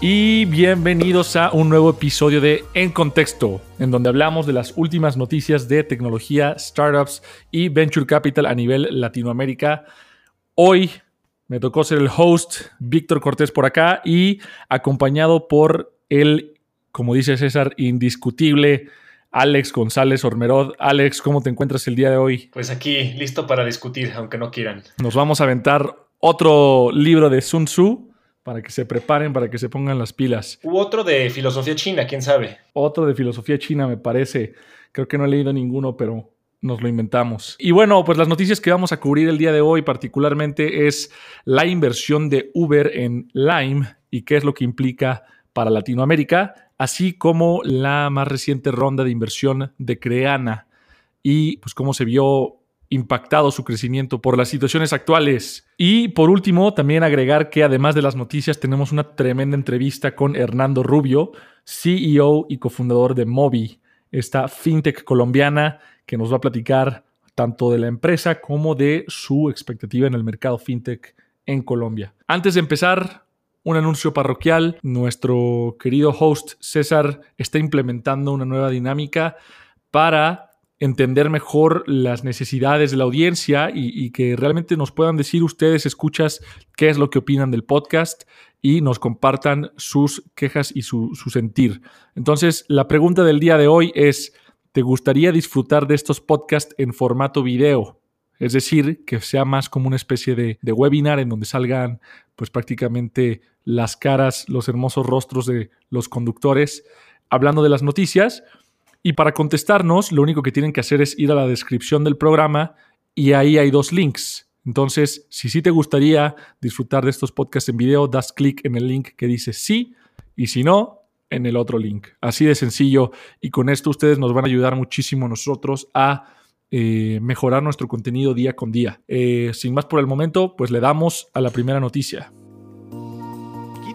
y bienvenidos a un nuevo episodio de En Contexto, en donde hablamos de las últimas noticias de tecnología, startups y venture capital a nivel Latinoamérica. Hoy me tocó ser el host, Víctor Cortés por acá y acompañado por el, como dice César, indiscutible Alex González Ormerod. Alex, ¿cómo te encuentras el día de hoy? Pues aquí, listo para discutir, aunque no quieran. Nos vamos a aventar otro libro de Sun Tzu para que se preparen, para que se pongan las pilas. U otro de filosofía china, quién sabe. Otro de filosofía china, me parece. Creo que no he leído ninguno, pero nos lo inventamos. Y bueno, pues las noticias que vamos a cubrir el día de hoy particularmente es la inversión de Uber en Lime y qué es lo que implica para Latinoamérica, así como la más reciente ronda de inversión de Creana y pues cómo se vio impactado su crecimiento por las situaciones actuales. Y por último, también agregar que además de las noticias tenemos una tremenda entrevista con Hernando Rubio, CEO y cofundador de Mobi, esta fintech colombiana que nos va a platicar tanto de la empresa como de su expectativa en el mercado fintech en Colombia. Antes de empezar, un anuncio parroquial. Nuestro querido host César está implementando una nueva dinámica para entender mejor las necesidades de la audiencia y, que realmente nos puedan decir ustedes, escuchas, qué es lo que opinan del podcast y nos compartan sus quejas y su, sentir. Entonces, la pregunta del día de hoy es, ¿te gustaría disfrutar de estos podcasts en formato video? Es decir, que sea más como una especie de, de webinar en donde salgan pues prácticamente las caras, los hermosos rostros de los conductores hablando de las noticias y para contestarnos, lo único que tienen que hacer es ir a la descripción del programa y ahí hay dos links. Entonces, si sí te gustaría disfrutar de estos podcasts en video, das clic en el link que dice sí y si no, en el otro link. Así de sencillo y con esto ustedes nos van a ayudar muchísimo nosotros a eh, mejorar nuestro contenido día con día. Eh, sin más por el momento, pues le damos a la primera noticia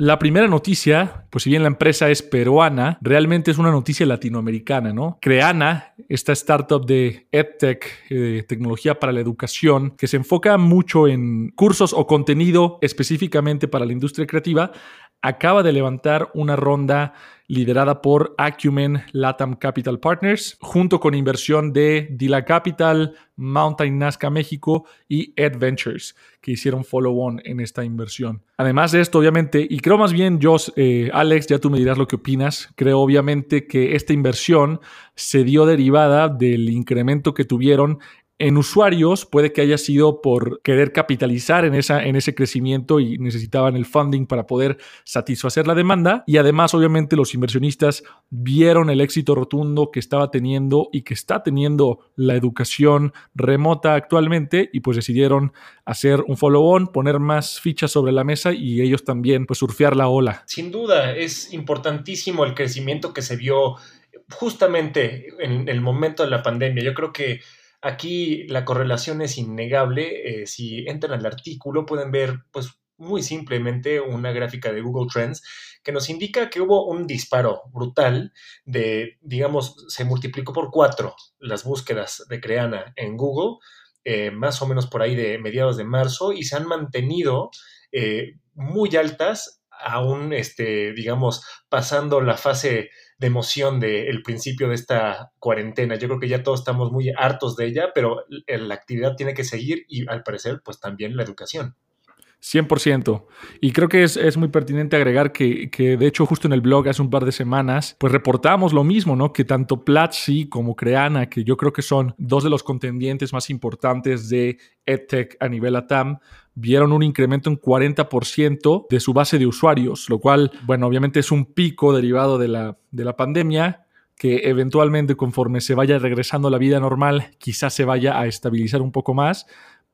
La primera noticia, pues si bien la empresa es peruana, realmente es una noticia latinoamericana, ¿no? Creana, esta startup de EdTech, eh, tecnología para la educación, que se enfoca mucho en cursos o contenido específicamente para la industria creativa, acaba de levantar una ronda liderada por Acumen Latam Capital Partners, junto con inversión de Dila Capital, Mountain Nazca México y Adventures, que hicieron follow-on en esta inversión. Además de esto, obviamente, y creo más bien, yo, eh, Alex, ya tú me dirás lo que opinas, creo obviamente que esta inversión se dio derivada del incremento que tuvieron en usuarios puede que haya sido por querer capitalizar en, esa, en ese crecimiento y necesitaban el funding para poder satisfacer la demanda. Y además, obviamente, los inversionistas vieron el éxito rotundo que estaba teniendo y que está teniendo la educación remota actualmente y pues decidieron hacer un follow-on, poner más fichas sobre la mesa y ellos también pues surfear la ola. Sin duda, es importantísimo el crecimiento que se vio justamente en el momento de la pandemia. Yo creo que Aquí la correlación es innegable. Eh, si entran al artículo pueden ver, pues muy simplemente, una gráfica de Google Trends que nos indica que hubo un disparo brutal de, digamos, se multiplicó por cuatro las búsquedas de Creana en Google, eh, más o menos por ahí de mediados de marzo, y se han mantenido eh, muy altas, aún, este, digamos, pasando la fase de emoción del principio de esta cuarentena. Yo creo que ya todos estamos muy hartos de ella, pero la actividad tiene que seguir y al parecer pues también la educación. 100%. Y creo que es, muy pertinente agregar que, de hecho, justo en el blog hace un par de semanas, pues reportamos lo mismo, ¿no? Que tanto Platzi como Creana, que yo creo que son dos de los contendientes más importantes de EdTech a nivel ATAM, vieron un incremento en 40% de su base de usuarios, lo cual, bueno, obviamente es un pico derivado de la, de la pandemia que eventualmente conforme se vaya regresando a la vida normal, quizás se vaya a estabilizar un poco más,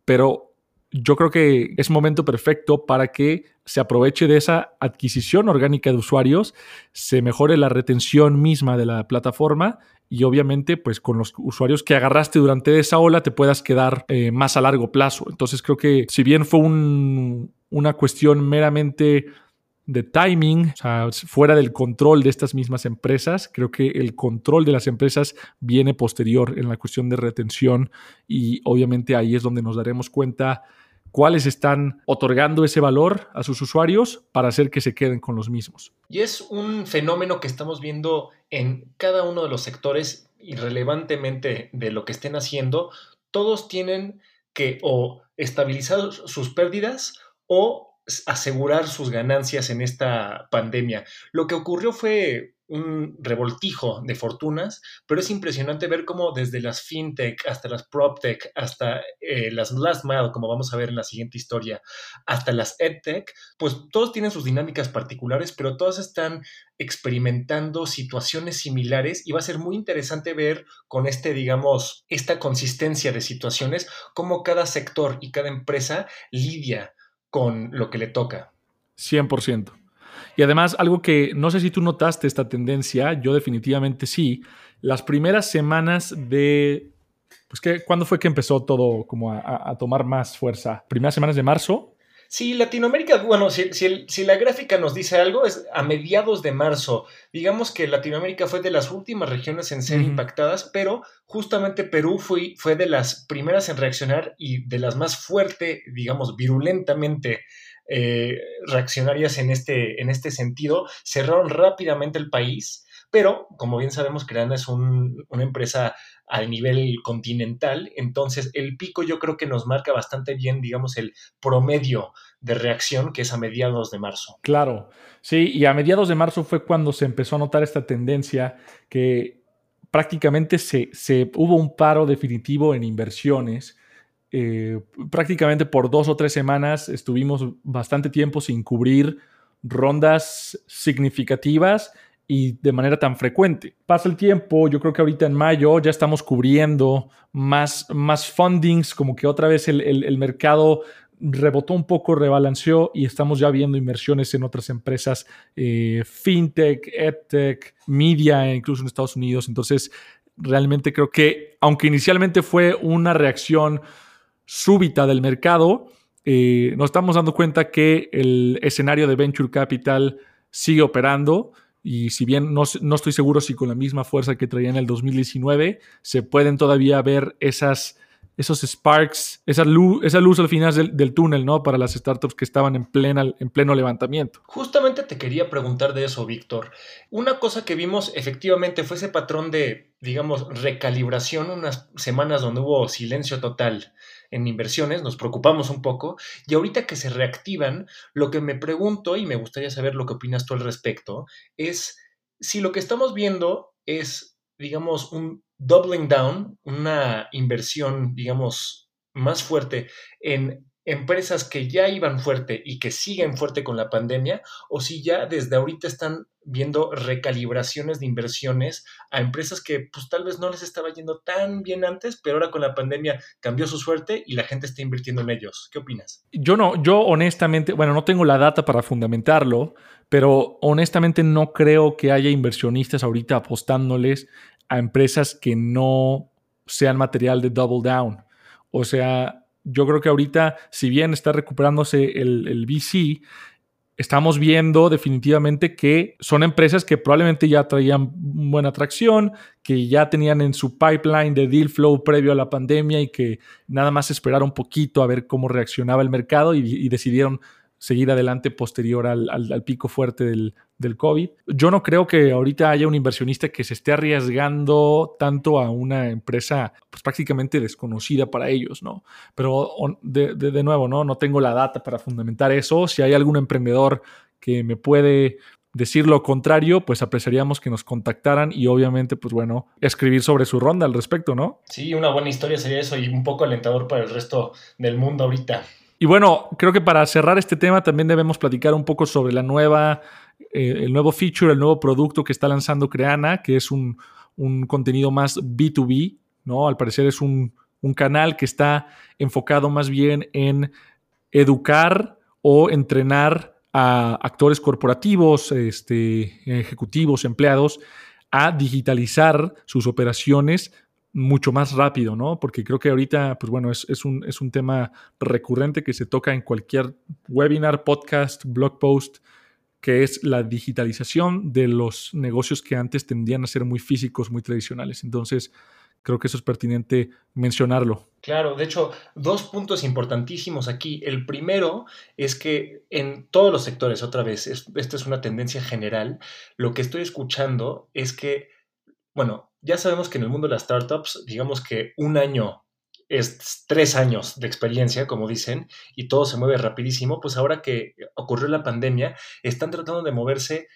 pero yo creo que es momento perfecto para que se aproveche de esa adquisición orgánica de usuarios, se mejore la retención misma de la plataforma y obviamente pues con los usuarios que agarraste durante esa ola te puedas quedar eh, más a largo plazo. Entonces creo que si bien fue una cuestión meramente de timing, o sea, fuera del control de estas mismas empresas. Creo que el control de las empresas viene posterior en la cuestión de retención y obviamente ahí es donde nos daremos cuenta cuáles están otorgando ese valor a sus usuarios para hacer que se queden con los mismos. Y es un fenómeno que estamos viendo en cada uno de los sectores, irrelevantemente de lo que estén haciendo, todos tienen que o estabilizar sus pérdidas o asegurar sus ganancias en esta pandemia. Lo que ocurrió fue un revoltijo de fortunas, pero es impresionante ver cómo desde las fintech hasta las proptech, hasta eh, las last mile, como vamos a ver en la siguiente historia, hasta las edtech, pues todos tienen sus dinámicas particulares, pero todas están experimentando situaciones similares y va a ser muy interesante ver con este, digamos, esta consistencia de situaciones, cómo cada sector y cada empresa lidia con lo que le toca. 100%. Y además, algo que no sé si tú notaste esta tendencia, yo definitivamente sí. Las primeras semanas de. Pues que, ¿cuándo fue que empezó todo como a, tomar más fuerza? ¿Primeras semanas de marzo? Sí, Latinoamérica, bueno, si, si, la gráfica nos dice algo, es a mediados de marzo. Digamos que Latinoamérica fue de las últimas regiones en ser impactadas, pero justamente Perú fue, fue de las primeras en reaccionar y de las más fuerte, digamos, virulentamente eh, reaccionarias en este, en este sentido. Cerraron rápidamente el país pero, como bien sabemos, Creana es una empresa a nivel continental, entonces el pico yo creo que nos marca bastante bien, digamos, el promedio de reacción que es a mediados de marzo. Claro, sí, y a mediados de marzo fue cuando se empezó a notar esta tendencia que prácticamente se, hubo un paro definitivo en inversiones. Eh, prácticamente por dos o tres semanas estuvimos bastante tiempo sin cubrir rondas significativas y de manera tan frecuente. Pasa el tiempo, yo creo que ahorita en mayo ya estamos cubriendo más, más fundings, como que otra vez el, mercado rebotó un poco, rebalanceó y estamos ya viendo inversiones en otras empresas, eh, fintech, edtech, media, incluso en Estados Unidos. Entonces, realmente creo que, aunque inicialmente fue una reacción súbita del mercado, eh, nos estamos dando cuenta que el escenario de venture capital sigue operando y si bien no, estoy seguro si con la misma fuerza que traía en el 2019, se pueden todavía ver esas, esos sparks, esa luz, esa luz al final del, túnel, ¿no? Para las startups que estaban en, plena, en pleno levantamiento. Justamente te quería preguntar de eso, Víctor. Una cosa que vimos efectivamente fue ese patrón de, digamos, recalibración, unas semanas donde hubo silencio total en inversiones, nos preocupamos un poco, y ahorita que se reactivan, lo que me pregunto, y me gustaría saber lo que opinas tú al respecto, es si lo que estamos viendo es, digamos, un doubling down, una inversión, digamos, más fuerte en empresas que ya iban fuerte y que siguen fuerte con la pandemia, o si ya desde ahorita están viendo recalibraciones de inversiones a empresas que pues tal vez no les estaba yendo tan bien antes, pero ahora con la pandemia cambió su suerte y la gente está invirtiendo en ellos. ¿Qué opinas? Yo no, yo honestamente, bueno, no tengo la data para fundamentarlo, pero honestamente no creo que haya inversionistas ahorita apostándoles a empresas que no sean material de double down. O sea, yo creo que ahorita, si bien está recuperándose el, VC, estamos viendo definitivamente que son empresas que probablemente ya traían buena atracción, que ya tenían en su pipeline de deal flow previo a la pandemia y que nada más esperaron un poquito a ver cómo reaccionaba el mercado y decidieron seguir adelante posterior al, pico fuerte del, del, COVID. Yo no creo que ahorita haya un inversionista que se esté arriesgando tanto a una empresa pues, prácticamente desconocida para ellos, ¿no? Pero de, de, nuevo, ¿no? No tengo la data para fundamentar eso. Si hay algún emprendedor que me puede decir lo contrario, pues apreciaríamos que nos contactaran y obviamente, pues bueno, escribir sobre su ronda al respecto, ¿no? Sí, una buena historia sería eso y un poco alentador para el resto del mundo ahorita. Y bueno, creo que para cerrar este tema también debemos platicar un poco sobre la nueva, eh, el nuevo feature, el nuevo producto que está lanzando Creana, que es un, contenido más B2B, ¿no? Al parecer es un, un canal que está enfocado más bien en educar o entrenar a actores corporativos, este, ejecutivos, empleados, a digitalizar sus operaciones mucho más rápido, ¿no? Porque creo que ahorita, pues bueno, es, un, es un tema recurrente que se toca en cualquier webinar, podcast, blog post, que es la digitalización de los negocios que antes tendían a ser muy físicos, muy tradicionales. Entonces, creo que eso es pertinente mencionarlo. Claro, de hecho, dos puntos importantísimos aquí. El primero es que en todos los sectores, otra vez, esta es una tendencia general, lo que estoy escuchando es que, bueno, ya sabemos que en el mundo de las startups, digamos que un año es tres años de experiencia, como dicen, y todo se mueve rapidísimo, pues ahora que ocurrió la pandemia, están tratando de moverse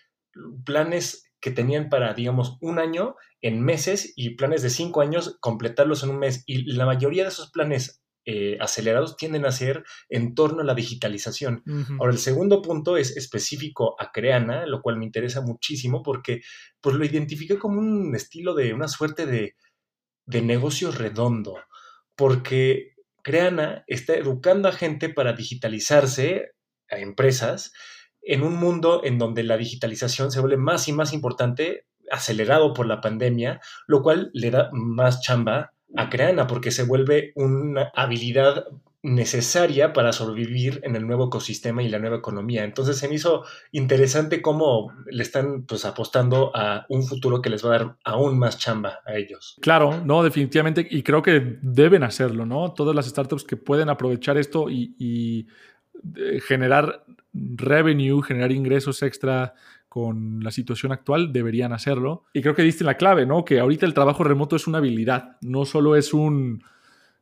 planes que tenían para, digamos, un año en meses y planes de cinco años completarlos en un mes. Y la mayoría de esos planes eh, acelerados tienden a ser en torno a la digitalización. Ahora, el segundo punto es específico a Creana, lo cual me interesa muchísimo porque pues, lo identifiqué como un estilo de una suerte de, de negocio redondo, porque Creana está educando a gente para digitalizarse, a empresas, en un mundo en donde la digitalización se vuelve más y más importante, acelerado por la pandemia, lo cual le da más chamba a Creana porque se vuelve una habilidad necesaria para sobrevivir en el nuevo ecosistema y la nueva economía. Entonces se me hizo interesante cómo le están pues apostando a un futuro que les va a dar aún más chamba a ellos. Claro, no, definitivamente, y creo que deben hacerlo, ¿no? Todas las startups que pueden aprovechar esto y, eh, generar revenue, generar ingresos extra con la situación actual, deberían hacerlo. Y creo que diste la clave, ¿no? Que ahorita el trabajo remoto es una habilidad, no solo es un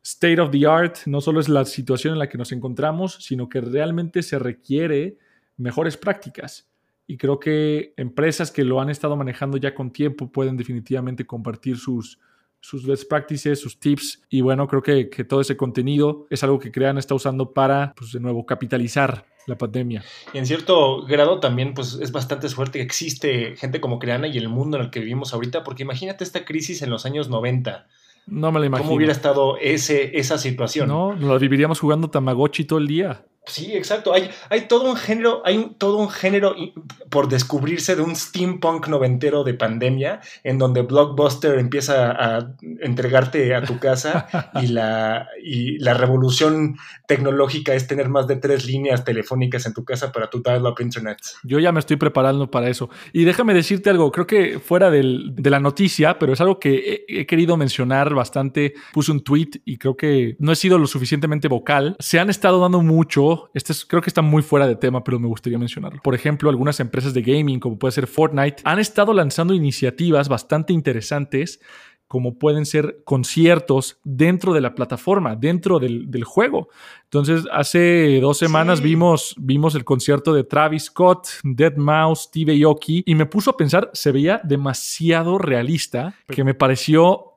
state of the art, no solo es la situación en la que nos encontramos, sino que realmente se requiere mejores prácticas. Y creo que empresas que lo han estado manejando ya con tiempo pueden definitivamente compartir sus, sus best practices, sus tips. Y bueno, creo que, que todo ese contenido es algo que Crean está usando para, pues de nuevo, capitalizar la pandemia. Y en cierto grado también pues es bastante suerte que existe gente como Creana y el mundo en el que vivimos ahorita, porque imagínate esta crisis en los años 90. No me la imagino. ¿Cómo hubiera estado ese, esa situación? No, nos viviríamos jugando Tamagotchi todo el día. Sí, exacto. Hay, hay todo un género, hay todo un género por descubrirse de un steampunk noventero de pandemia, en donde Blockbuster empieza a entregarte a tu casa y la, y la revolución tecnológica es tener más de tres líneas telefónicas en tu casa para tu dial-up internet. Yo ya me estoy preparando para eso. Y déjame decirte algo, creo que fuera de la noticia, pero es algo que he, he querido mencionar bastante. Puse un tweet y creo que no he sido lo suficientemente vocal. Se han estado dando mucho este creo que está muy fuera de tema, pero me gustaría mencionarlo. Por ejemplo, algunas empresas de gaming, como puede ser Fortnite, han estado lanzando iniciativas bastante interesantes como pueden ser conciertos dentro de la plataforma, dentro del, juego. Entonces, hace dos semanas vimos, vimos el concierto de Travis Scott, Dead Mouse, Steve Aoki, y me puso a pensar, se veía demasiado realista, que me pareció,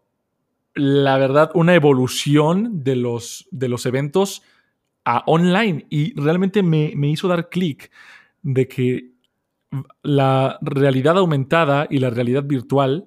la verdad, una evolución de los, de los eventos a online y realmente me, hizo dar clic de que la realidad aumentada y la realidad virtual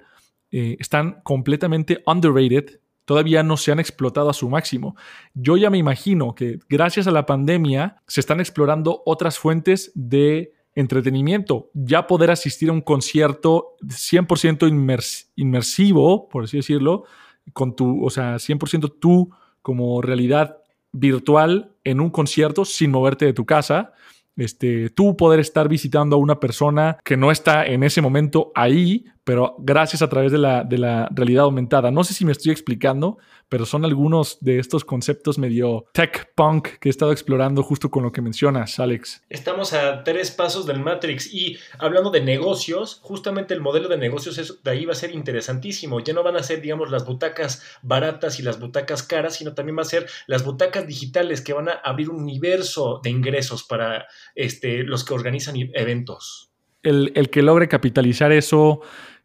eh, están completamente underrated, todavía no se han explotado a su máximo. Yo ya me imagino que gracias a la pandemia se están explorando otras fuentes de entretenimiento, ya poder asistir a un concierto 100% inmersivo, por así decirlo, con tu, o sea, 100% tú como realidad virtual en un concierto sin moverte de tu casa. Este, tú poder estar visitando a una persona que no está en ese momento ahí, pero gracias a través de la, de la realidad aumentada. No sé si me estoy explicando, pero son algunos de estos conceptos medio tech punk que he estado explorando justo con lo que mencionas, Alex. Estamos a tres pasos del Matrix y hablando de negocios, justamente el modelo de negocios de ahí va a ser interesantísimo. Ya no van a ser, digamos, las butacas baratas y las butacas caras, sino también va a ser las butacas digitales que van a abrir un universo de ingresos para este, los que organizan eventos. El, el que logre capitalizar eso,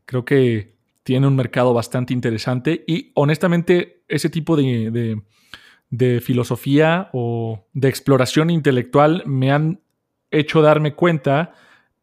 creo que tiene un mercado bastante interesante y honestamente ese tipo de, filosofía o de exploración intelectual me han hecho darme cuenta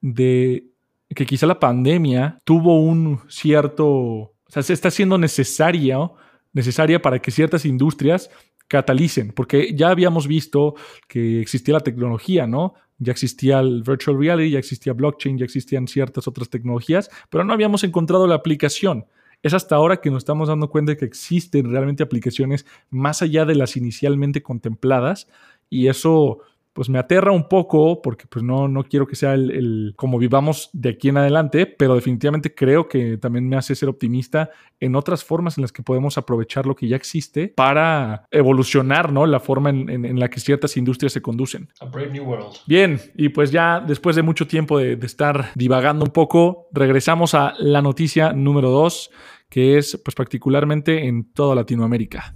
de que quizá la pandemia tuvo un cierto, o sea, se está siendo necesario necesaria para que ciertas industrias catalicen, porque ya habíamos visto que existía la tecnología, ¿no? Ya existía el virtual reality, ya existía blockchain, ya existían ciertas otras tecnologías, pero no habíamos encontrado la aplicación. Es hasta ahora que nos estamos dando cuenta de que existen realmente aplicaciones más allá de las inicialmente contempladas y eso pues me aterra un poco porque pues no, no quiero que sea el, como vivamos de aquí en adelante, pero definitivamente creo que también me hace ser optimista en otras formas en las que podemos aprovechar lo que ya existe para evolucionar, ¿no? La forma en, la que ciertas industrias se conducen. A brave new world. Bien, y pues ya después de mucho tiempo de, de estar divagando un poco, regresamos a la noticia número dos, que es pues particularmente en toda Latinoamérica.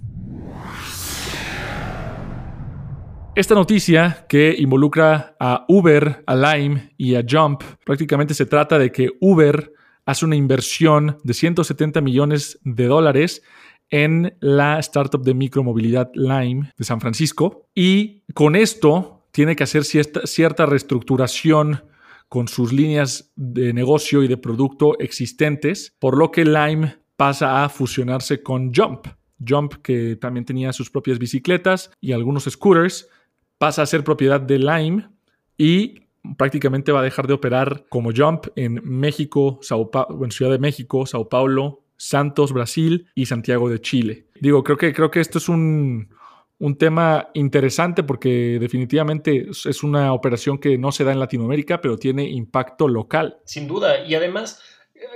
Esta noticia que involucra a Uber, a Lime y a Jump, prácticamente se trata de que Uber hace una inversión de 170 millones de dólares en la startup de micromovilidad Lime de San Francisco y con esto tiene que hacer cierta, reestructuración con sus líneas de negocio y de producto existentes, por lo que Lime pasa a fusionarse con Jump. Jump, que también tenía sus propias bicicletas y algunos scooters, pasa a ser propiedad de Lime y prácticamente va a dejar de operar como Jump en México, Sao en Ciudad de México, Sao Paulo, Santos, Brasil y Santiago de Chile. Digo, creo que, creo que esto es un, un tema interesante porque definitivamente es una operación que no se da en Latinoamérica, pero tiene impacto local. Sin duda, y además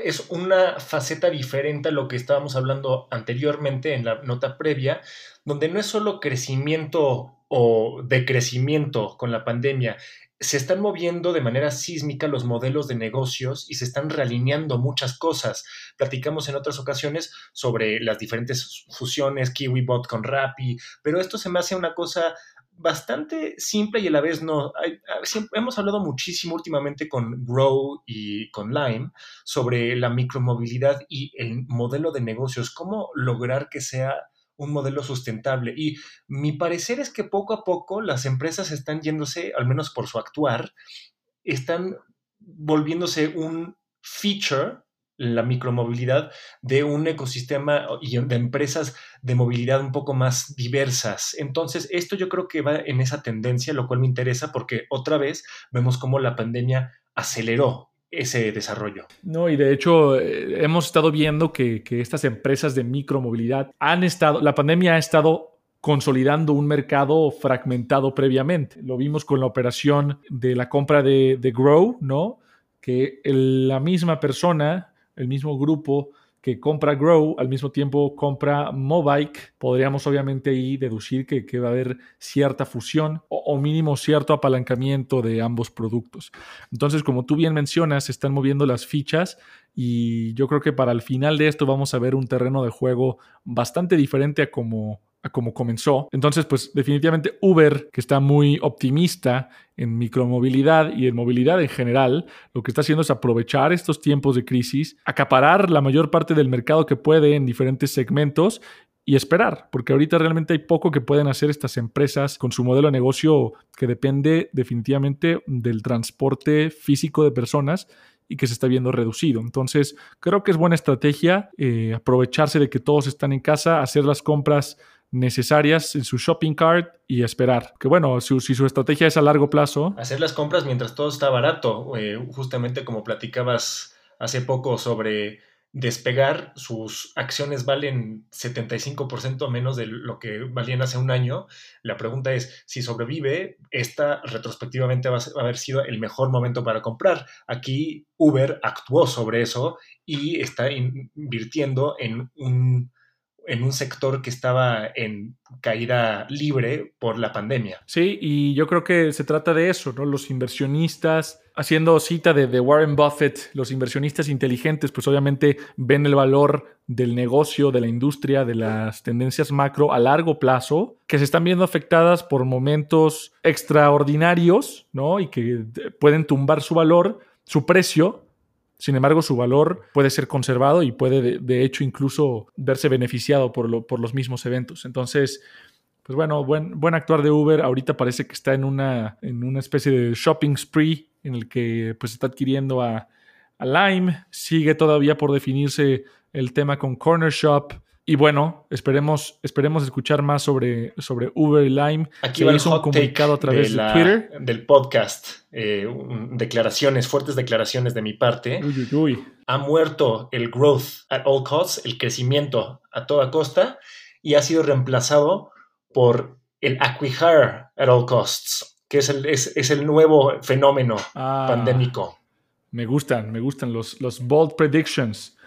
es una faceta diferente a lo que estábamos hablando anteriormente en la nota previa, donde no es solo crecimiento o decrecimiento con la pandemia, se están moviendo de manera sísmica los modelos de negocios y se están realineando muchas cosas. Platicamos en otras ocasiones sobre las diferentes fusiones, KiwiBot con Rappi, pero esto se me hace una cosa bastante simple y a la vez no. hemos hablado muchísimo últimamente con Grow y con Lime sobre la micromovilidad y el modelo de negocios, cómo lograr que sea un modelo sustentable. Y mi parecer es que poco a poco las empresas están yéndose, al menos por su actuar, están volviéndose un feature la micromovilidad de un ecosistema y de empresas de movilidad un poco más diversas. Entonces, esto yo creo que va en esa tendencia, lo cual me interesa porque otra vez vemos cómo la pandemia aceleró ese desarrollo. No, y de hecho eh, hemos estado viendo que, estas empresas de micromovilidad han estado, la pandemia ha estado consolidando un mercado fragmentado previamente. Lo vimos con la operación de la compra de, de Grow, ¿no? Que la misma persona, el mismo grupo, que compra Grow, al mismo tiempo compra Mobike, podríamos obviamente ahí deducir que, va a haber cierta fusión o, mínimo cierto apalancamiento de ambos productos. Entonces, como tú bien mencionas, se están moviendo las fichas y yo creo que para el final de esto vamos a ver un terreno de juego bastante diferente a como como comenzó. Entonces, pues definitivamente Uber, que está muy optimista en micromovilidad y en movilidad en general, lo que está haciendo es aprovechar estos tiempos de crisis, acaparar la mayor parte del mercado que puede en diferentes segmentos y esperar, porque ahorita realmente hay poco que pueden hacer estas empresas con su modelo de negocio que depende definitivamente del transporte físico de personas y que se está viendo reducido. Entonces, creo que es buena estrategia eh, aprovecharse de que todos están en casa, hacer las compras necesarias en su shopping cart y esperar. Que bueno, si, su estrategia es a largo plazo. Hacer las compras mientras todo está barato. Eh, justamente como platicabas hace poco sobre despegar, sus acciones valen 75% menos de lo que valían hace un año. La pregunta es, si sobrevive, esta retrospectivamente va a haber sido el mejor momento para comprar. Aquí Uber actuó sobre eso y está invirtiendo en un en un sector que estaba en caída libre por la pandemia. Sí, y yo creo que se trata de eso, ¿no? Los inversionistas, haciendo cita de, Warren Buffett, los inversionistas inteligentes, pues obviamente ven el valor del negocio, de la industria, de las tendencias macro a largo plazo, que se están viendo afectadas por momentos extraordinarios, ¿no? Y que pueden tumbar su valor, su precio, sin embargo, su valor puede ser conservado y puede, de, hecho, incluso verse beneficiado por, por, los mismos eventos. Entonces, pues bueno, buen, buen actuar de Uber. Ahorita parece que está en una, en una especie de shopping spree en el que pues está adquiriendo a, a Lime. Sigue todavía por definirse el tema con Corner Shop y bueno, esperemos, esperemos escuchar más sobre, sobre Uber y Lime. Aquí va el hizo un comunicado a través de de, la- Twitter. del podcast. eh, declaraciones, fuertes declaraciones de mi parte. Uy, uy, uy. ha muerto el growth at all costs, el crecimiento a toda costa, y ha sido reemplazado por el acquihire at all costs, que es el, es, es el nuevo fenómeno Ah, pandémico. Me gustan, me gustan los, los bold predictions.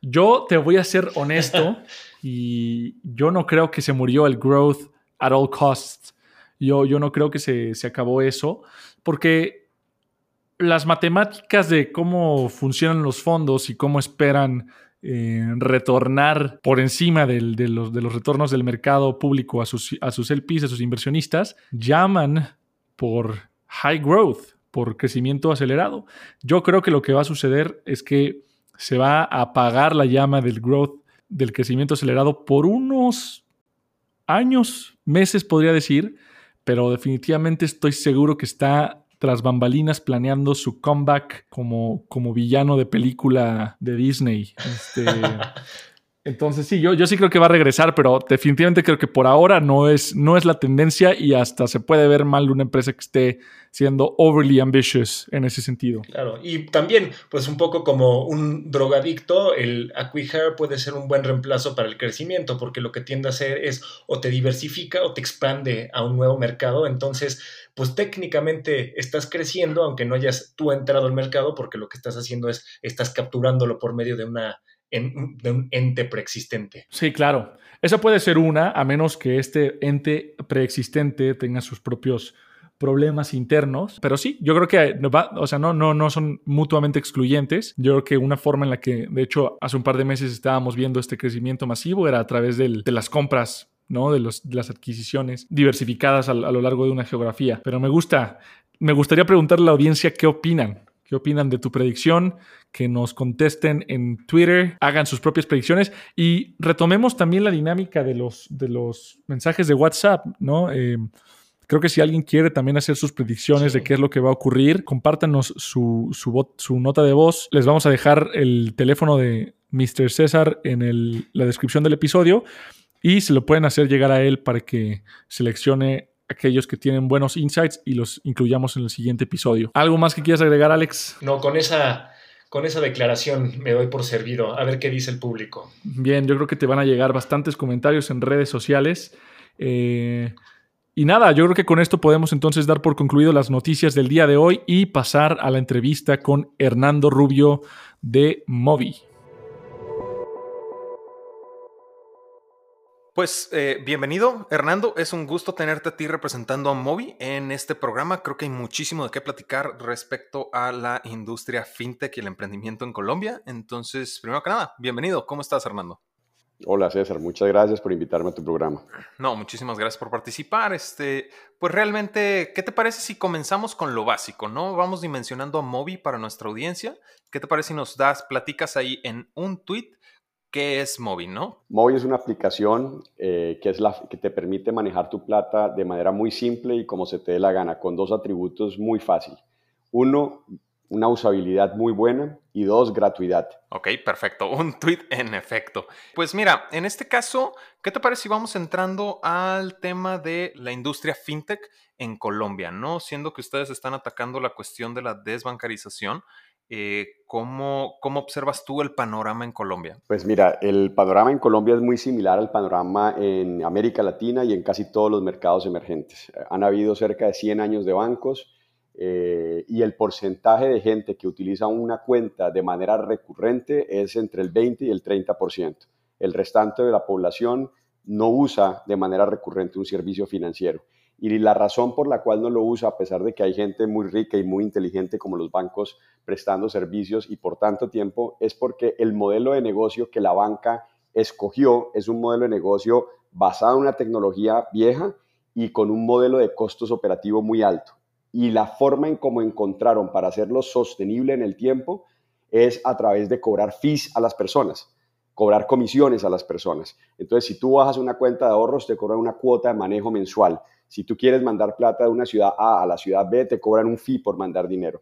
Yo te voy a ser honesto y yo no creo que se murió el growth at all costs. Yo, yo no creo que se, se acabó eso, porque las matemáticas de cómo funcionan los fondos y cómo esperan eh, retornar por encima del- de, los, de los retornos del mercado público a sus, a sus LPs, a sus inversionistas, llaman por high growth, por crecimiento acelerado. Yo creo que lo que va a suceder es que se va a apagar la llama del growth, del crecimiento acelerado por unos años, meses podría decir, pero definitivamente estoy seguro que está tras bambalinas planeando su comeback como, como villano de película de Disney. Este, entonces sí, yo, yo sí creo que va a regresar, pero definitivamente creo que por ahora no es, no es la tendencia y hasta se puede ver mal una empresa que esté siendo overly ambitious en ese sentido. Claro, y también, pues un poco como un drogadicto, el acquihire puede ser un buen reemplazo para el crecimiento, porque lo que tiende a hacer es o te diversifica o te expande a un nuevo mercado, entonces, pues técnicamente estás creciendo, aunque no hayas tú entrado al mercado, porque lo que estás haciendo es, estás capturándolo por medio de, una, de un ente preexistente. Sí, claro. Esa puede ser una, a menos que este ente preexistente tenga sus propios problemas internos. Pero sí, yo creo que o sea, no, no, no son mutuamente excluyentes. Yo creo que una forma en la que, de hecho, hace un par de meses estábamos viendo este crecimiento masivo era a través del- de las compras. ¿no? De las adquisiciones diversificadas a, a lo largo de una geografía. Pero me gusta, me gustaría preguntarle a la audiencia qué opinan. ¿Qué opinan de tu predicción? Que nos contesten en Twitter, hagan sus propias predicciones y retomemos también la dinámica de los, de los mensajes de WhatsApp, ¿no? Eh, creo que si alguien quiere también hacer sus predicciones Sí. de qué es lo que va a ocurrir, compártanos su, su, nota de voz. Les vamos a dejar el teléfono de Mr. César en el- la descripción del episodio y se lo pueden hacer llegar a él para que seleccione aquellos que tienen buenos insights y los incluyamos en el siguiente episodio. ¿Algo más que quieras agregar, Alex? No, con esa, con esa declaración me doy por servido, a ver qué dice el público. Bien, yo creo que te van a llegar bastantes comentarios en redes sociales. Eh, y nada, yo creo que con esto podemos entonces dar por concluido las noticias del día de hoy y pasar a la entrevista con Hernando Rubio de Movi. Pues eh, bienvenido, Hernando. Es un gusto tenerte a ti representando a Movi en este programa. Creo que hay muchísimo de qué platicar respecto a la industria fintech y el emprendimiento en Colombia. Entonces, primero que nada, bienvenido. ¿Cómo estás, Hernando? Hola César, muchas gracias por invitarme a tu programa. No, muchísimas gracias por participar. Este, pues realmente, ¿qué te parece si comenzamos con lo básico, no? Vamos dimensionando a Movi para nuestra audiencia. ¿Qué te parece si nos das, platicas ahí en un tweet qué es Movi, no? Movi es una aplicación eh, que, es la, que te permite manejar tu plata de manera muy simple y como se te dé la gana, con dos atributos muy fácil. Uno, una usabilidad muy buena y dos, gratuidad. Ok, perfecto. Un tweet en efecto. Pues mira, en este caso, ¿qué te parece si vamos entrando al tema de la industria fintech en Colombia, no? Siendo que ustedes están atacando la cuestión de la desbancarización, eh, ¿cómo, ¿cómo observas tú el panorama en Colombia? Pues mira, el panorama en Colombia es muy similar al panorama en América Latina y en casi todos los mercados emergentes. Han habido cerca de 100 años de bancos eh, y el porcentaje de gente que utiliza una cuenta de manera recurrente es entre el 20 y el 30%. El restante de la población no usa de manera recurrente un servicio financiero. Y la razón por la cual no lo usa, a pesar de que hay gente muy rica y muy inteligente como los bancos prestando servicios y por tanto tiempo, es porque el modelo de negocio que la banca escogió es un modelo de negocio basado en una tecnología vieja y con un modelo de costos operativo muy alto. Y la forma en cómo encontraron para hacerlo sostenible en el tiempo es a través de cobrar fees a las personas, cobrar comisiones a las personas. Entonces, si tú bajas una cuenta de ahorros, te cobran una cuota de manejo mensual. Si tú quieres mandar plata de una ciudad A a la ciudad B, te cobran un fee por mandar dinero.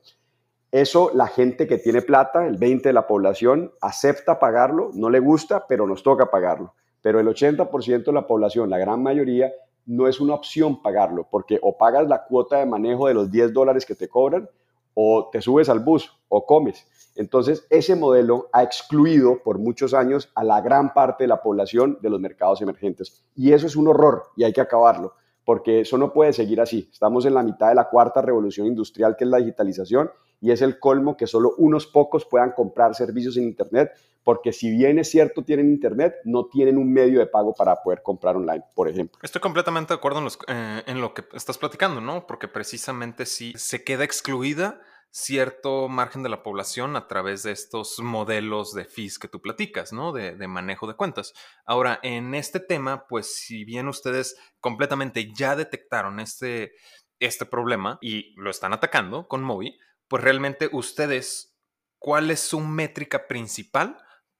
Eso la gente que tiene plata, el 20 de la población, acepta pagarlo, no le gusta, pero nos toca pagarlo. pero el 80% de la población, la gran mayoría, no es una opción pagarlo, porque o pagas la cuota de manejo de los 10 dólares que te cobran, o te subes al bus, o comes. Entonces, ese modelo ha excluido por muchos años a la gran parte de la población de los mercados emergentes. Y eso es un horror y hay que acabarlo, porque eso no puede seguir así. Estamos en la mitad de la cuarta revolución industrial, que es la digitalización, y es el colmo que solo unos pocos puedan comprar servicios en Internet, porque si bien es cierto tienen Internet, no tienen un medio de pago para poder comprar online, por ejemplo. Estoy completamente de acuerdo en, eh, lo que estás platicando, ¿no? Porque precisamente si se queda excluida cierto margen de la población a través de estos modelos de fees que tú platicas, ¿no? De, manejo de cuentas. Ahora, en este tema, pues si bien ustedes completamente ya detectaron este, este problema y lo están atacando con Mobi, pues realmente ustedes, ¿cuál es su métrica principal?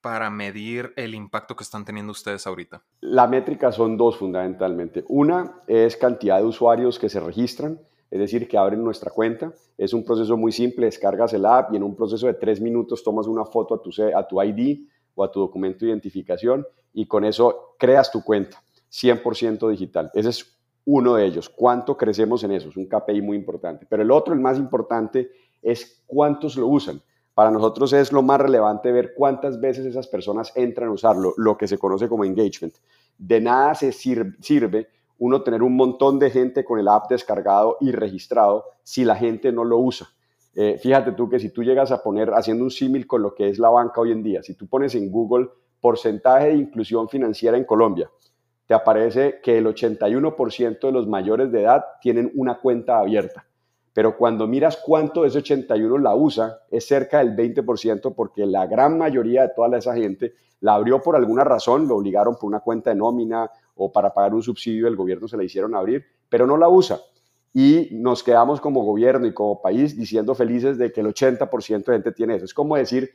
para medir el impacto que están teniendo ustedes ahorita? La métrica son dos fundamentalmente. Una es cantidad de usuarios que se registran es decir, que abren nuestra cuenta. Es un proceso muy simple, descargas el app y en un proceso de tres minutos tomas una foto a tu, ID o a tu documento de identificación y con eso creas tu cuenta 100% digital. Ese es uno de ellos. ¿Cuánto crecemos en eso? Es un KPI muy importante. Pero el otro, el más importante, es cuántos lo usan. Para nosotros es lo más relevante ver cuántas veces esas personas entran a usarlo, lo que se conoce como engagement. De nada se sirve uno tener un montón de gente con el app descargado y registrado si la gente no lo usa. Eh, fíjate tú que si tú llegas a poner, haciendo un símil con lo que es la banca hoy en día, si tú pones en Google porcentaje de inclusión financiera en Colombia, te aparece que el 81% de los mayores de edad tienen una cuenta abierta. Pero cuando miras cuánto de ese 81 la usa, es cerca del 20% porque la gran mayoría de toda esa gente la abrió por alguna razón, lo obligaron por una cuenta de nómina o para pagar un subsidio del gobierno se la hicieron abrir, pero no la usa. Y nos quedamos como gobierno y como país diciendo felices de que el 80% de gente tiene eso. Es como decir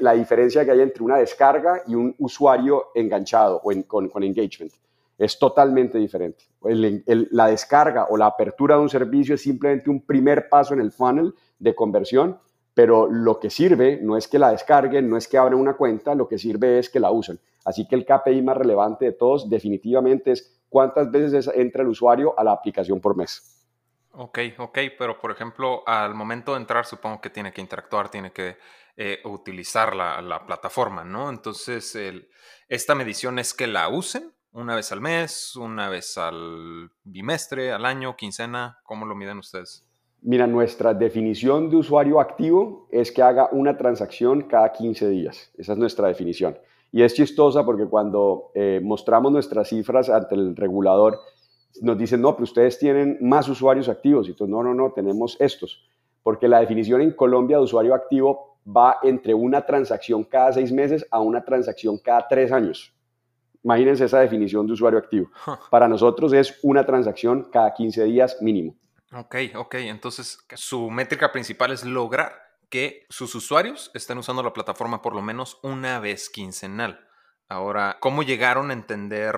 la diferencia que hay entre una descarga y un usuario enganchado o con, engagement. Es totalmente diferente. la descarga o la apertura de un servicio es simplemente un primer paso en el funnel de conversión, pero lo que sirve no es que la descarguen, no es que abran una cuenta, lo que sirve es que la usen. Así que el KPI más relevante de todos definitivamente es cuántas veces entra el usuario a la aplicación por mes. Ok, ok, pero por ejemplo, al momento de entrar supongo que tiene que interactuar, tiene que eh, utilizar la, plataforma, ¿no? Entonces, esta medición es que la usen una vez al mes, una vez al bimestre, al año, quincena, ¿cómo lo miden ustedes? Mira, nuestra definición de usuario activo es que haga una transacción cada 15 días. Esa es nuestra definición. Y es chistosa porque cuando eh, mostramos nuestras cifras ante el regulador, nos dicen, no, pero ustedes tienen más usuarios activos. Y entonces, no, no, no, tenemos estos. Porque la definición en Colombia de usuario activo va entre una transacción cada seis meses a una transacción cada tres años. Imagínense esa definición de usuario activo. Para nosotros es una transacción cada 15 días mínimo. Ok, ok. Entonces, su métrica principal es lograr que sus usuarios estén usando la plataforma por lo menos una vez quincenal. Ahora, ¿cómo llegaron a entender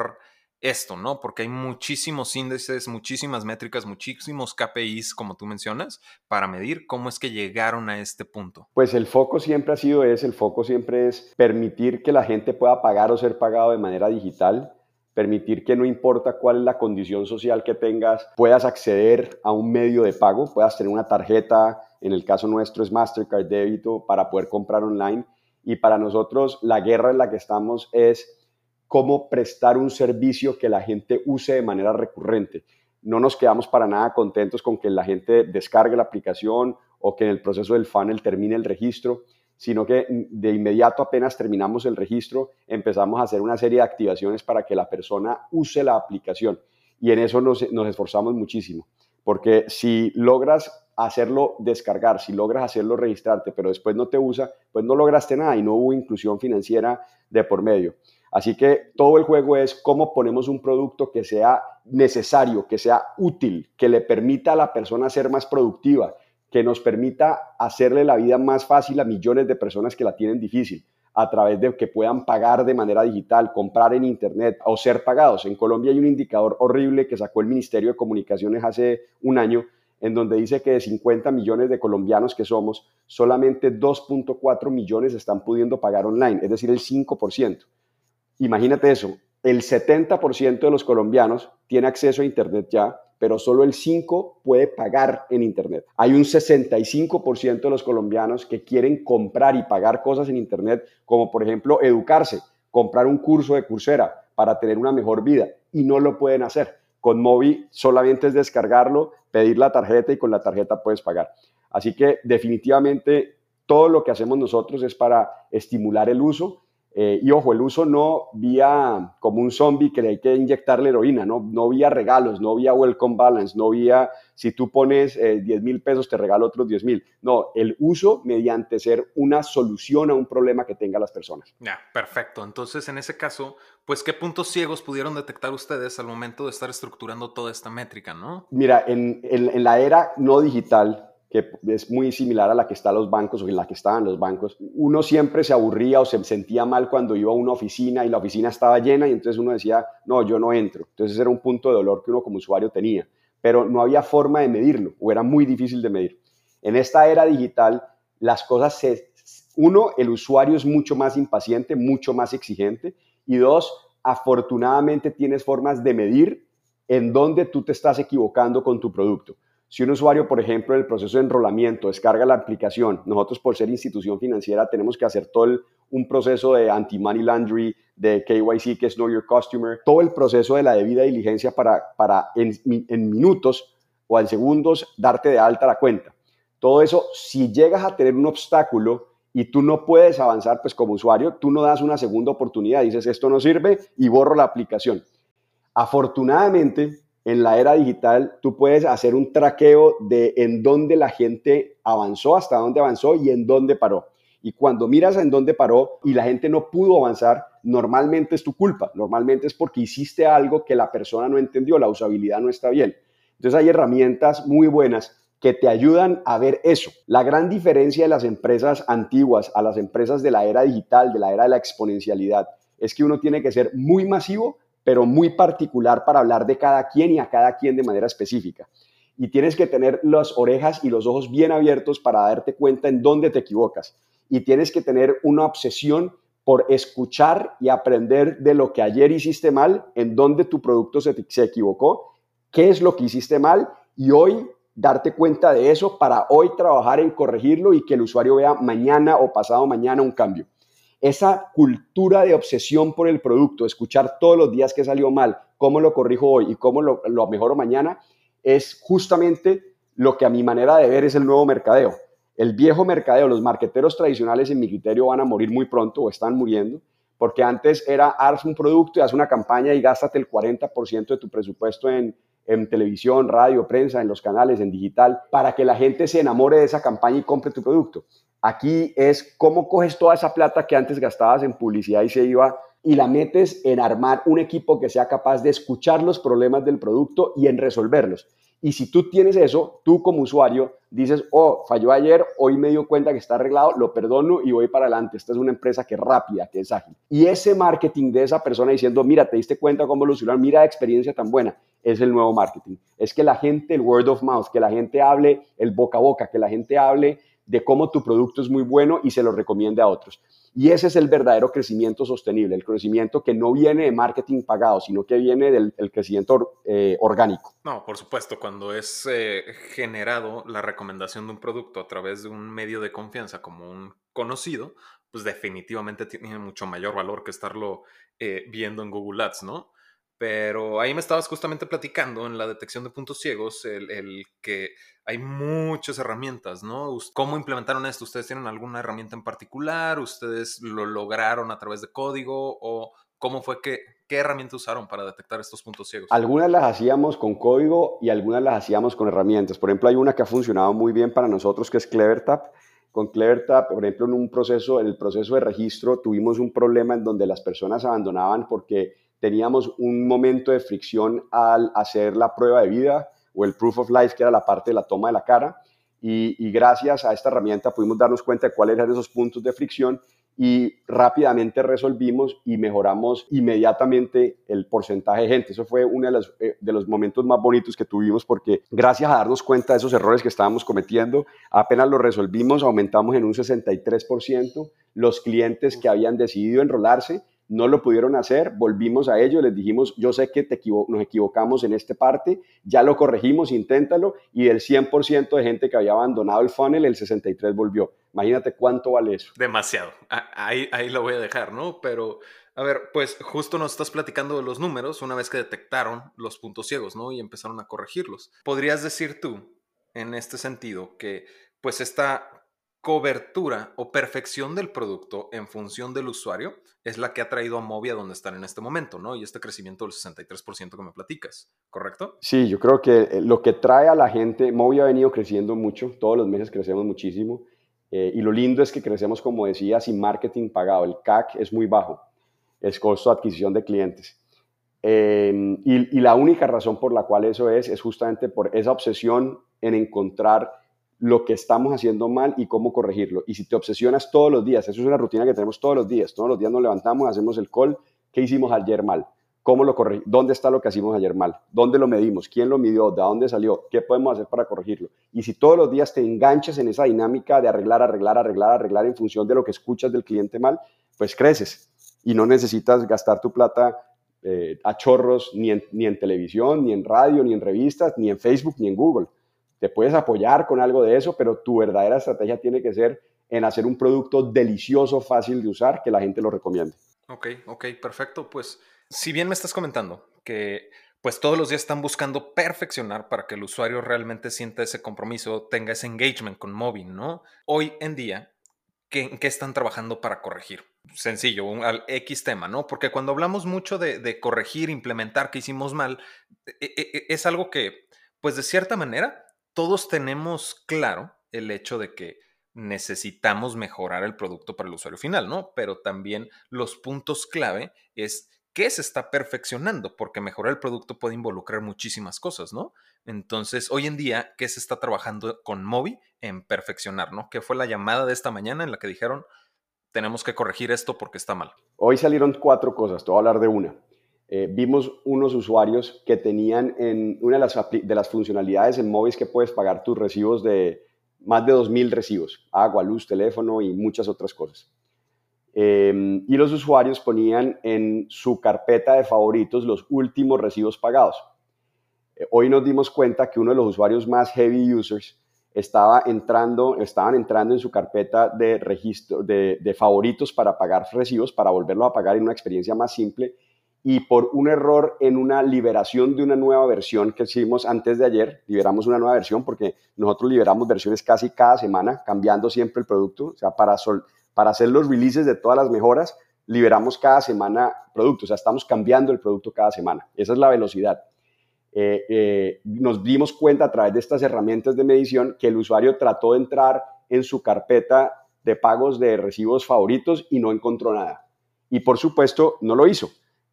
esto, no? Porque hay muchísimos índices, muchísimas métricas, muchísimos KPIs, como tú mencionas, para medir cómo es que llegaron a este punto. Pues el foco siempre ha sido ese, el foco siempre es permitir que la gente pueda pagar o ser pagado de manera digital, permitir que no importa cuál es la condición social que tengas, puedas acceder a un medio de pago, puedas tener una tarjeta en el caso nuestro es Mastercard débito para poder comprar online. Y para nosotros la guerra en la que estamos es cómo prestar un servicio que la gente use de manera recurrente. No nos quedamos para nada contentos con que la gente descargue la aplicación o que en el proceso del funnel termine el registro, sino que de inmediato apenas terminamos el registro, empezamos a hacer una serie de activaciones para que la persona use la aplicación. Y en eso nos, esforzamos muchísimo, porque si logras hacerlo descargar, si logras hacerlo registrarte, pero después no te usa, pues no lograste nada y no hubo inclusión financiera de por medio. Así que todo el juego es cómo ponemos un producto que sea necesario, que sea útil, que le permita a la persona ser más productiva, que nos permita hacerle la vida más fácil a millones de personas que la tienen difícil a través de que puedan pagar de manera digital, comprar en Internet o ser pagados. En Colombia hay un indicador horrible que sacó el Ministerio de Comunicaciones hace un año en donde dice que de 50 millones de colombianos que somos, solamente 2.4 millones están pudiendo pagar online, es decir, el 5%. Imagínate eso, el 70% de los colombianos tiene acceso a Internet ya, pero solo el 5% puede pagar en Internet. Hay un 65% de los colombianos que quieren comprar y pagar cosas en Internet, como por ejemplo educarse, comprar un curso de Coursera para tener una mejor vida, y no lo pueden hacer. Con Mobi solamente es descargarlo, pedir la tarjeta y con la tarjeta puedes pagar. Así que definitivamente todo lo que hacemos nosotros es para estimular el uso eh, y ojo, el uso no vía como un zombie que le hay que inyectarle heroína, ¿no? no vía regalos, no vía welcome balance, no vía si tú pones 10 eh, mil pesos te regalo otros 10 mil. No, el uso mediante ser una solución a un problema que tengan las personas. Ya, perfecto. Entonces, en ese caso, pues, ¿qué puntos ciegos pudieron detectar ustedes al momento de estar estructurando toda esta métrica, no? Mira, en, en la era no digital, que es muy similar a la que está los bancos o en la que estaban los bancos. Uno siempre se aburría o se sentía mal cuando iba a una oficina y la oficina estaba llena y entonces uno decía, no, yo no entro. Entonces era un punto de dolor que uno como usuario tenía, pero no había forma de medirlo o era muy difícil de medir. En esta era digital, las cosas se... Uno, el usuario es mucho más impaciente, mucho más exigente y dos, afortunadamente tienes formas de medir en dónde tú te estás equivocando con tu producto. Si un usuario, por ejemplo, en el proceso de enrolamiento descarga la aplicación, nosotros por ser institución financiera tenemos que hacer todo un proceso de anti-money laundry, de KYC, que es Know Your Customer, todo el proceso de la debida diligencia para, para en, en minutos o en segundos darte de alta la cuenta. Todo eso, si llegas a tener un obstáculo y tú no puedes avanzar, pues como usuario, tú no das una segunda oportunidad, dices esto no sirve y borro la aplicación. Afortunadamente, en la era digital tú puedes hacer un traqueo de en dónde la gente avanzó, hasta dónde avanzó y en dónde paró. Y cuando miras en dónde paró y la gente no pudo avanzar, normalmente es tu culpa, normalmente es porque hiciste algo que la persona no entendió, la usabilidad no está bien. Entonces hay herramientas muy buenas que te ayudan a ver eso. La gran diferencia de las empresas antiguas a las empresas de la era digital, de la era de la exponencialidad, es que uno tiene que ser muy masivo pero muy particular para hablar de cada quien y a cada quien de manera específica. Y tienes que tener las orejas y los ojos bien abiertos para darte cuenta en dónde te equivocas. Y tienes que tener una obsesión por escuchar y aprender de lo que ayer hiciste mal, en dónde tu producto se, se equivocó, qué es lo que hiciste mal y hoy darte cuenta de eso para hoy trabajar en corregirlo y que el usuario vea mañana o pasado mañana un cambio esa cultura de obsesión por el producto, escuchar todos los días que salió mal, cómo lo corrijo hoy y cómo lo, mejoro mañana, es justamente lo que a mi manera de ver es el nuevo mercadeo. El viejo mercadeo, los marqueteros tradicionales en mi criterio van a morir muy pronto o están muriendo, porque antes era haz un producto y haz una campaña y gástate el 40% de tu presupuesto en, en televisión, radio, prensa, en los canales, en digital, para que la gente se enamore de esa campaña y compre tu producto. Aquí es cómo coges toda esa plata que antes gastabas en publicidad y se iba y la metes en armar un equipo que sea capaz de escuchar los problemas del producto y en resolverlos. Y si tú tienes eso, tú como usuario dices, oh, falló ayer, hoy me dio cuenta que está arreglado, lo perdono y voy para adelante. Esta es una empresa que es rápida, que es ágil. Y ese marketing de esa persona diciendo, mira, te diste cuenta cómo lo solucionaron, mira la experiencia tan buena, es el nuevo marketing. Es que la gente, el word of mouth, que la gente hable el boca a boca, que la gente hable de cómo tu producto es muy bueno y se lo recomiende a otros. Y ese es el verdadero crecimiento sostenible, el crecimiento que no viene de marketing pagado, sino que viene del crecimiento eh, orgánico. No, por supuesto, cuando es eh, generado la recomendación de un producto a través de un medio de confianza como un conocido, pues definitivamente tiene mucho mayor valor que estarlo eh, viendo en Google Ads, ¿no? Pero ahí me estabas justamente platicando en la detección de puntos ciegos, el, que hay muchas herramientas, ¿no? ¿Cómo implementaron esto? ¿Ustedes tienen alguna herramienta en particular? ¿Ustedes lo lograron a través de código? ¿O cómo fue que, qué herramienta usaron para detectar estos puntos ciegos? Algunas las hacíamos con código y algunas las hacíamos con herramientas. Por ejemplo, hay una que ha funcionado muy bien para nosotros que es CleverTap. Con CleverTap, por ejemplo, en un proceso, en el proceso de registro, tuvimos un problema en donde las personas abandonaban porque teníamos un momento de fricción al hacer la prueba de vida o el proof of life, que era la parte de la toma de la cara. Y, gracias a esta herramienta pudimos darnos cuenta de cuáles eran esos puntos de fricción y rápidamente resolvimos y mejoramos inmediatamente el porcentaje de gente. Eso fue uno de los, eh, de los momentos más bonitos que tuvimos porque gracias a darnos cuenta de esos errores que estábamos cometiendo, apenas los resolvimos, aumentamos en un 63% los clientes que habían decidido enrolarse no lo pudieron hacer, volvimos a ellos, les dijimos, yo sé que te nos equivocamos en esta parte, ya lo corregimos, inténtalo, y del 100% de gente que había abandonado el funnel, el 63 volvió. Imagínate cuánto vale eso. Demasiado. Ahí, ahí lo voy a dejar, ¿no? Pero, a ver, pues justo nos estás platicando de los números una vez que detectaron los puntos ciegos, ¿no? Y empezaron a corregirlos. ¿Podrías decir tú, en este sentido, que pues esta cobertura o perfección del producto en función del usuario es la que ha traído a Mobi a donde están en este momento, ¿no? Y este crecimiento del 63% que me platicas, ¿correcto? Sí, yo creo que eh, lo que trae a la gente, Mobi ha venido creciendo mucho, todos los meses crecemos muchísimo, eh, y lo lindo es que crecemos, como decía, sin marketing pagado, el CAC es muy bajo, es costo de adquisición de clientes. Em, y, y la única razón por la cual eso es, es justamente por esa obsesión en encontrar lo que estamos haciendo mal y cómo corregirlo. Y si te obsesionas todos los días, eso es una rutina que tenemos todos los días, todos los días nos levantamos, hacemos el call, ¿qué hicimos ayer mal? ¿Cómo lo corregimos? ¿Dónde está lo que hicimos ayer mal? ¿Dónde lo medimos? ¿Quién lo midió? ¿De dónde salió? ¿Qué podemos hacer para corregirlo? Y si todos los días te enganchas en esa dinámica de arreglar, arreglar, arreglar, arreglar en función de lo que escuchas del cliente mal, pues creces y no necesitas gastar tu plata eh, a chorros ni ni en televisión, ni en radio, ni en revistas, ni en Facebook, ni en Google te puedes apoyar con algo de eso, pero tu verdadera estrategia tiene que ser en hacer un producto delicioso, fácil de usar, que la gente lo recomiende. Ok, ok, perfecto. Pues si bien me estás comentando que pues todos los días están buscando perfeccionar para que el usuario realmente sienta ese compromiso, tenga ese engagement con móvil, ¿no? Hoy en día, ¿qué, ¿qué están trabajando para corregir? Sencillo, un, al X tema, ¿no? Porque cuando hablamos mucho de, de corregir, implementar que hicimos mal, e, e, e, es algo que, pues de cierta manera, todos tenemos claro el hecho de que necesitamos mejorar el producto para el usuario final, ¿no? Pero también los puntos clave es qué se está perfeccionando, porque mejorar el producto puede involucrar muchísimas cosas, ¿no? Entonces, hoy en día, ¿qué se está trabajando con Mobi en perfeccionar, ¿no? ¿Qué fue la llamada de esta mañana en la que dijeron, tenemos que corregir esto porque está mal? Hoy salieron cuatro cosas, te voy a hablar de una. Eh, vimos unos usuarios que tenían en una de las, de las funcionalidades en móviles que puedes pagar tus recibos de más de 2.000 recibos, agua, luz, teléfono y muchas otras cosas. Em, y los usuarios ponían en su carpeta de favoritos los últimos recibos pagados. Eh, hoy nos dimos cuenta que uno de los usuarios más heavy users estaba entrando, estaban entrando en su carpeta de registro de, de favoritos para pagar recibos, para volverlo a pagar en una experiencia más simple y por un error en una liberación de una nueva versión que hicimos antes de ayer, liberamos una nueva versión porque nosotros liberamos versiones casi cada semana, cambiando siempre el producto, o sea, para, para hacer los releases de todas las mejoras, liberamos cada semana productos, o sea, estamos cambiando el producto cada semana, esa es la velocidad. Eh, eh, nos dimos cuenta a través de estas herramientas de medición que el usuario trató de entrar en su carpeta de pagos de recibos favoritos y no encontró nada. Y por supuesto, no lo hizo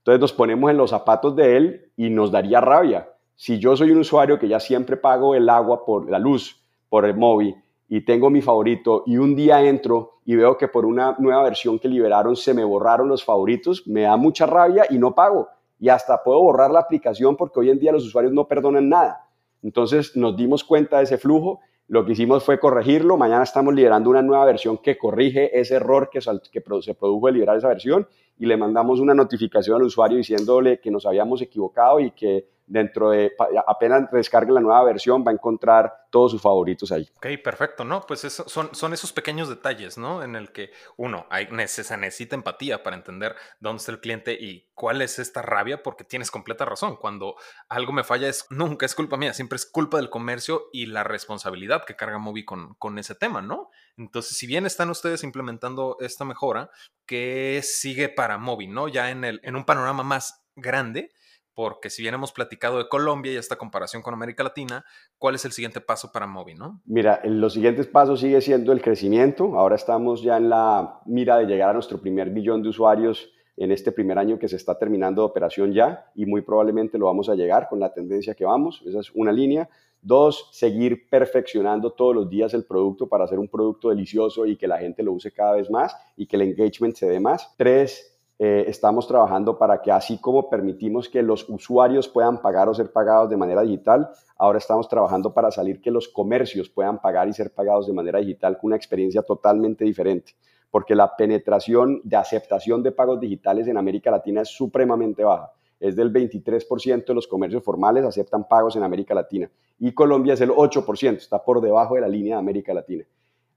entonces nos ponemos en los zapatos de él y nos daría rabia. Si yo soy un usuario que ya siempre pago el agua por la luz, por el móvil, y tengo mi favorito, y un día entro y veo que por una nueva versión que liberaron se me borraron los favoritos, me da mucha rabia y no pago. Y hasta puedo borrar la aplicación porque hoy en día los usuarios no perdonan nada. Entonces nos dimos cuenta de ese flujo lo que hicimos fue corregirlo. Mañana estamos liberando una nueva versión que corrige ese error que, se produjo de liberar esa versión y le mandamos una notificación al usuario diciéndole que nos habíamos equivocado y que dentro de apenas descargue la nueva versión va a encontrar todos sus favoritos ahí. Ok, perfecto, ¿no? Pues son, son esos pequeños detalles, ¿no? En el que uno hay, necesita empatía para entender dónde está el cliente y cuál es esta rabia, porque tienes completa razón. Cuando algo me falla es nunca es culpa mía, siempre es culpa del comercio y la responsabilidad que carga Mobi con, con ese tema, ¿no? Entonces, si bien están ustedes implementando esta mejora, ¿qué sigue para Mobi, ¿no? Ya en, el, en un panorama más grande, porque si bien hemos platicado de Colombia y esta comparación con América Latina, ¿cuál es el siguiente paso para Mobi, no? Mira, los siguientes pasos sigue siendo el crecimiento. Ahora estamos ya en la mira de llegar a nuestro primer millón de usuarios en este primer año que se está terminando de operación ya y muy probablemente lo vamos a llegar con la tendencia que vamos. Esa es una línea. Dos, seguir perfeccionando todos los días el producto para hacer un producto delicioso y que la gente lo use cada vez más y que el engagement se dé más. Tres, eh, estamos trabajando para que así como permitimos que los usuarios puedan pagar o ser pagados de manera digital, ahora estamos trabajando para salir que los comercios puedan pagar y ser pagados de manera digital con una experiencia totalmente diferente. porque la penetración de aceptación de pagos digitales en América Latina es supremamente baja. Es del 23% de los comercios formales aceptan pagos en América Latina y Colombia es el 8%, está por debajo de la línea de América Latina.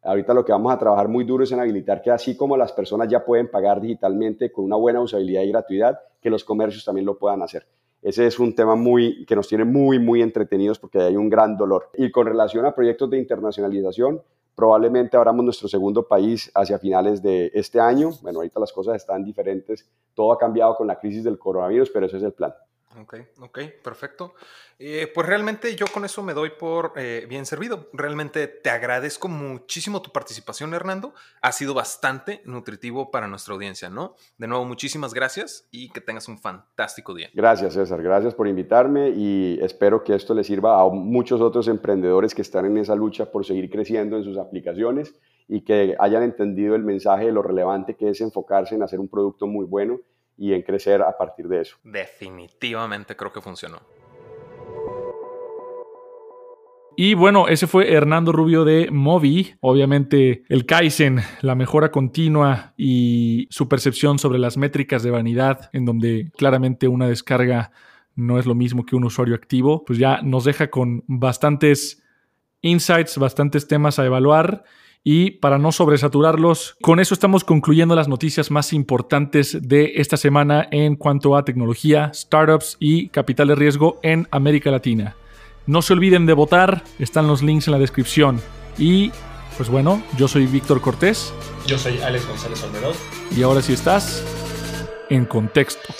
Ahorita lo que vamos a trabajar muy duro es en habilitar que así como las personas ya pueden pagar digitalmente con una buena usabilidad y gratuidad, que los comercios también lo puedan hacer. Ese es un tema muy, que nos tiene muy, muy entretenidos porque hay un gran dolor. Y con relación a proyectos de internacionalización, probablemente abramos nuestro segundo país hacia finales de este año. Bueno, ahorita las cosas están diferentes, todo ha cambiado con la crisis del coronavirus, pero ese es el plan. Ok, ok, perfecto. Eh, pues realmente yo con eso me doy por eh, bien servido. Realmente te agradezco muchísimo tu participación, Hernando. Ha sido bastante nutritivo para nuestra audiencia, ¿no? De nuevo, muchísimas gracias y que tengas un fantástico día. Gracias, César. Gracias por invitarme y espero que esto le sirva a muchos otros emprendedores que están en esa lucha por seguir creciendo en sus aplicaciones y que hayan entendido el mensaje de lo relevante que es enfocarse en hacer un producto muy bueno y en crecer a partir de eso. Definitivamente creo que funcionó. Y bueno, ese fue Hernando Rubio de Movi. Obviamente el Kaizen, la mejora continua y su percepción sobre las métricas de vanidad, en donde claramente una descarga no es lo mismo que un usuario activo, pues ya nos deja con bastantes insights, bastantes temas a evaluar. Y para no sobresaturarlos, con eso estamos concluyendo las noticias más importantes de esta semana en cuanto a tecnología, startups y capital de riesgo en América Latina. No se olviden de votar, están los links en la descripción. Y pues bueno, yo soy Víctor Cortés. Yo soy Alex González Olmedón. Y ahora sí estás en contexto.